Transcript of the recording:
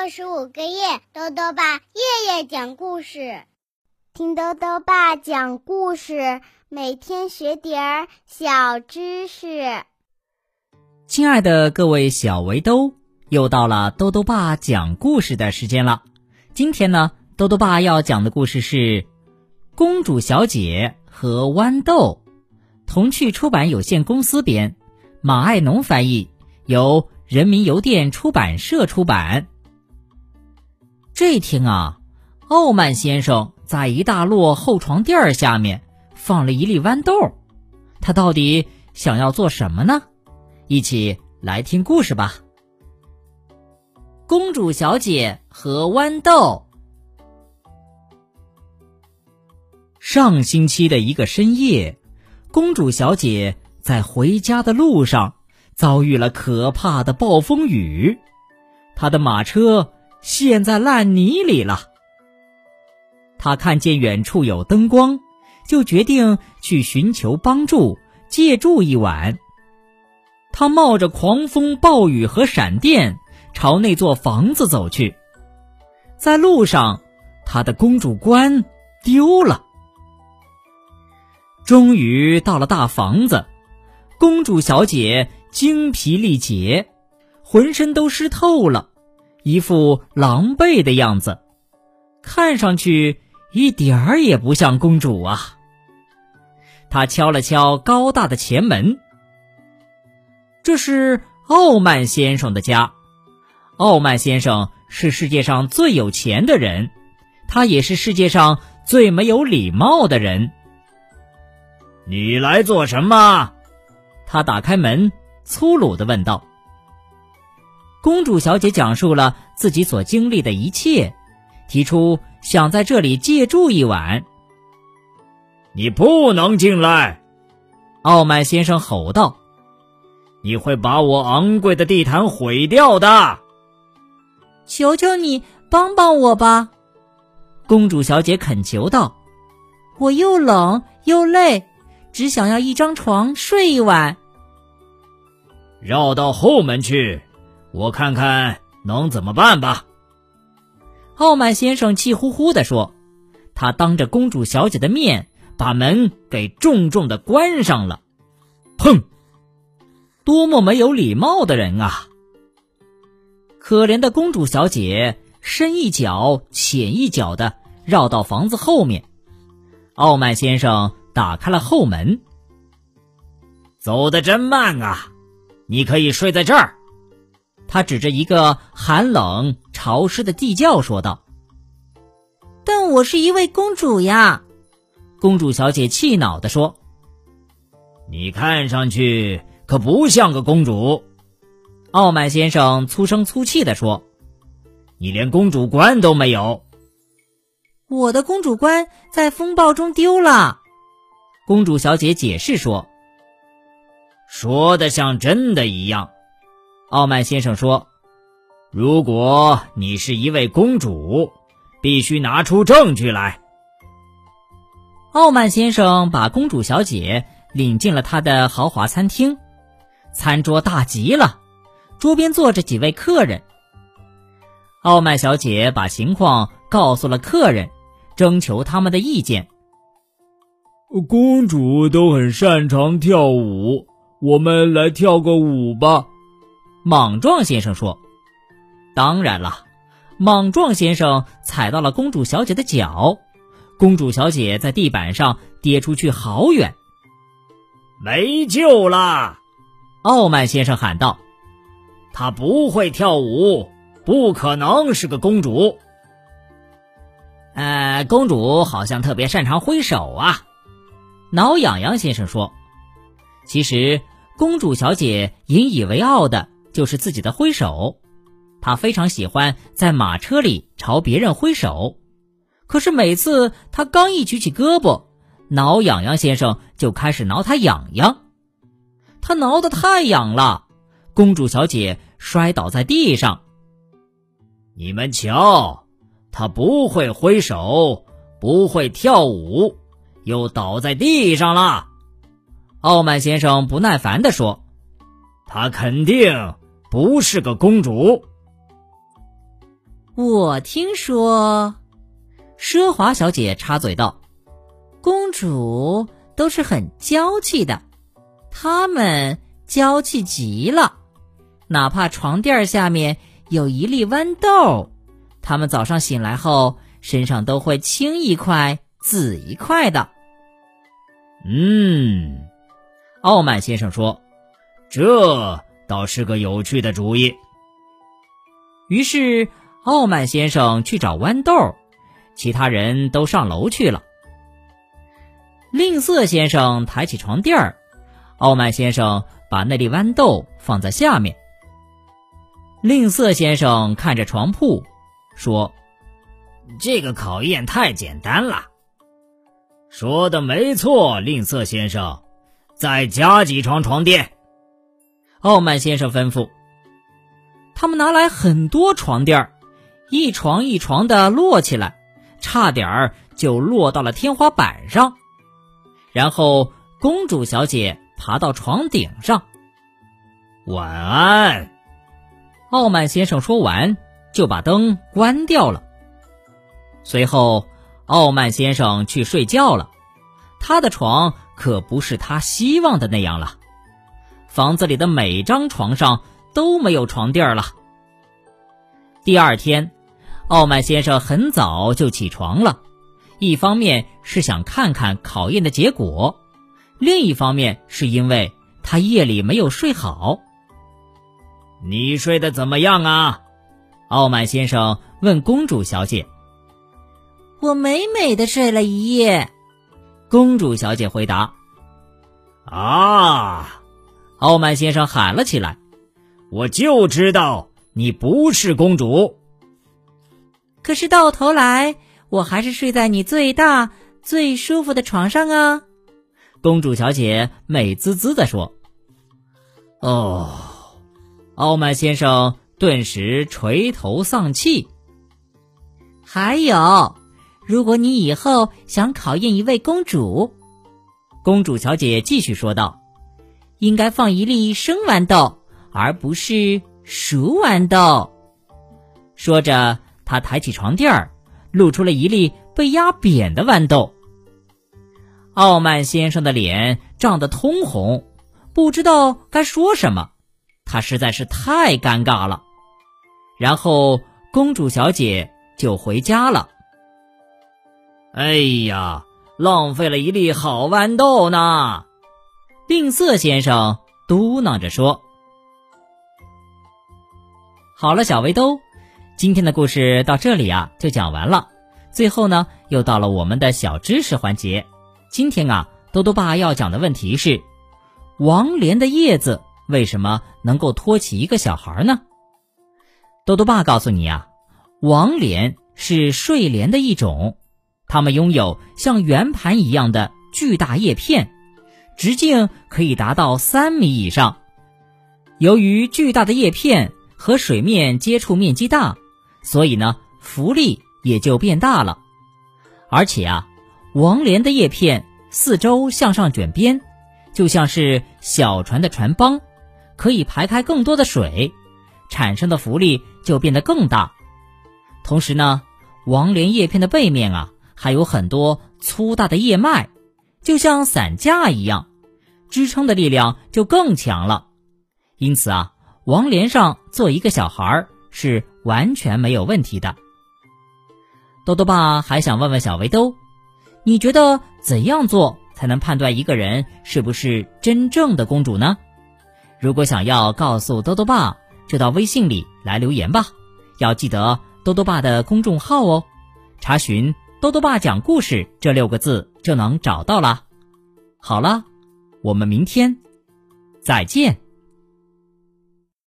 六十五个夜，豆豆爸夜夜讲故事，听豆豆爸讲故事，每天学点儿小知识。亲爱的各位小围兜，又到了豆豆爸讲故事的时间了。今天呢，豆豆爸要讲的故事是《公主小姐和豌豆》，童趣出版有限公司编，马爱农翻译，由人民邮电出版社出版。这天啊，傲慢先生在一大摞厚床垫下面放了一粒豌豆，他到底想要做什么呢？一起来听故事吧。公主小姐和豌豆。上星期的一个深夜，公主小姐在回家的路上遭遇了可怕的暴风雨，她的马车。陷在烂泥里了。他看见远处有灯光，就决定去寻求帮助，借住一晚。他冒着狂风暴雨和闪电，朝那座房子走去。在路上，他的公主冠丢了。终于到了大房子，公主小姐精疲力竭，浑身都湿透了。一副狼狈的样子，看上去一点儿也不像公主啊。他敲了敲高大的前门，这是傲慢先生的家。傲慢先生是世界上最有钱的人，他也是世界上最没有礼貌的人。你来做什么？他打开门，粗鲁的问道。公主小姐讲述了自己所经历的一切，提出想在这里借住一晚。你不能进来！傲慢先生吼道：“你会把我昂贵的地毯毁掉的！”求求你帮帮我吧！公主小姐恳求道：“我又冷又累，只想要一张床睡一晚。”绕到后门去。我看看能怎么办吧。傲慢先生气呼呼地说：“他当着公主小姐的面把门给重重的关上了。”哼，多么没有礼貌的人啊！可怜的公主小姐深一脚浅一脚的绕到房子后面。傲慢先生打开了后门。走得真慢啊！你可以睡在这儿。他指着一个寒冷潮湿的地窖说道：“但我是一位公主呀！”公主小姐气恼地说：“你看上去可不像个公主。”傲慢先生粗声粗气地说：“你连公主冠都没有。”我的公主冠在风暴中丢了。公主小姐解释说：“说的像真的一样。”傲慢先生说：“如果你是一位公主，必须拿出证据来。”傲慢先生把公主小姐领进了他的豪华餐厅，餐桌大极了，桌边坐着几位客人。傲慢小姐把情况告诉了客人，征求他们的意见。公主都很擅长跳舞，我们来跳个舞吧。莽撞先生说：“当然了。”莽撞先生踩到了公主小姐的脚，公主小姐在地板上跌出去好远，没救啦！傲慢先生喊道：“她不会跳舞，不可能是个公主。”呃，公主好像特别擅长挥手啊。”挠痒痒先生说：“其实，公主小姐引以为傲的。”就是自己的挥手，他非常喜欢在马车里朝别人挥手。可是每次他刚一举起胳膊，挠痒痒先生就开始挠他痒痒，他挠得太痒了，公主小姐摔倒在地上。你们瞧，他不会挥手，不会跳舞，又倒在地上了。傲慢先生不耐烦地说：“他肯定。”不是个公主。我听说，奢华小姐插嘴道：“公主都是很娇气的，她们娇气极了，哪怕床垫下面有一粒豌豆，她们早上醒来后身上都会青一块紫一块的。”嗯，傲慢先生说：“这倒是个有趣的主意。”于是。傲慢先生去找豌豆，其他人都上楼去了。吝啬先生抬起床垫，傲慢先生把那粒豌豆放在下面。吝啬先生看着床铺，说：“这个考验太简单了。”说的没错，吝啬先生，再加几床床垫。傲慢先生吩咐。他们拿来很多床垫儿。一床一床的摞起来，差点儿就落到了天花板上。然后公主小姐爬到床顶上。晚安，傲慢先生说完，就把灯关掉了。随后，傲慢先生去睡觉了。他的床可不是他希望的那样了，房子里的每张床上都没有床垫了。第二天。傲慢先生很早就起床了，一方面是想看看考验的结果，另一方面是因为他夜里没有睡好。你睡得怎么样啊？傲慢先生问公主小姐。我美美的睡了一夜，公主小姐回答。啊！傲慢先生喊了起来：“我就知道你不是公主。”可是到头来，我还是睡在你最大、最舒服的床上啊！公主小姐美滋滋的说。哦，傲慢先生顿时垂头丧气。还有，如果你以后想考验一位公主，公主小姐继续说道，应该放一粒生豌豆，而不是熟豌豆。说着。他抬起床垫儿，露出了一粒被压扁的豌豆。傲慢先生的脸涨得通红，不知道该说什么，他实在是太尴尬了。然后公主小姐就回家了。哎呀，浪费了一粒好豌豆呢！吝啬先生嘟囔着说：“好了，小围兜。”今天的故事到这里啊就讲完了，最后呢又到了我们的小知识环节。今天啊，多多爸要讲的问题是：王莲的叶子为什么能够托起一个小孩呢？多多爸告诉你啊，王莲是睡莲的一种，它们拥有像圆盘一样的巨大叶片，直径可以达到三米以上。由于巨大的叶片和水面接触面积大。所以呢，浮力也就变大了，而且啊，王莲的叶片四周向上卷边，就像是小船的船帮，可以排开更多的水，产生的浮力就变得更大。同时呢，王莲叶片的背面啊，还有很多粗大的叶脉，就像伞架一样，支撑的力量就更强了。因此啊，王莲上做一个小孩。是完全没有问题的。豆豆爸还想问问小围兜，你觉得怎样做才能判断一个人是不是真正的公主呢？如果想要告诉豆豆爸，就到微信里来留言吧。要记得豆豆爸的公众号哦，查询“豆豆爸讲故事”这六个字就能找到了。好了，我们明天再见。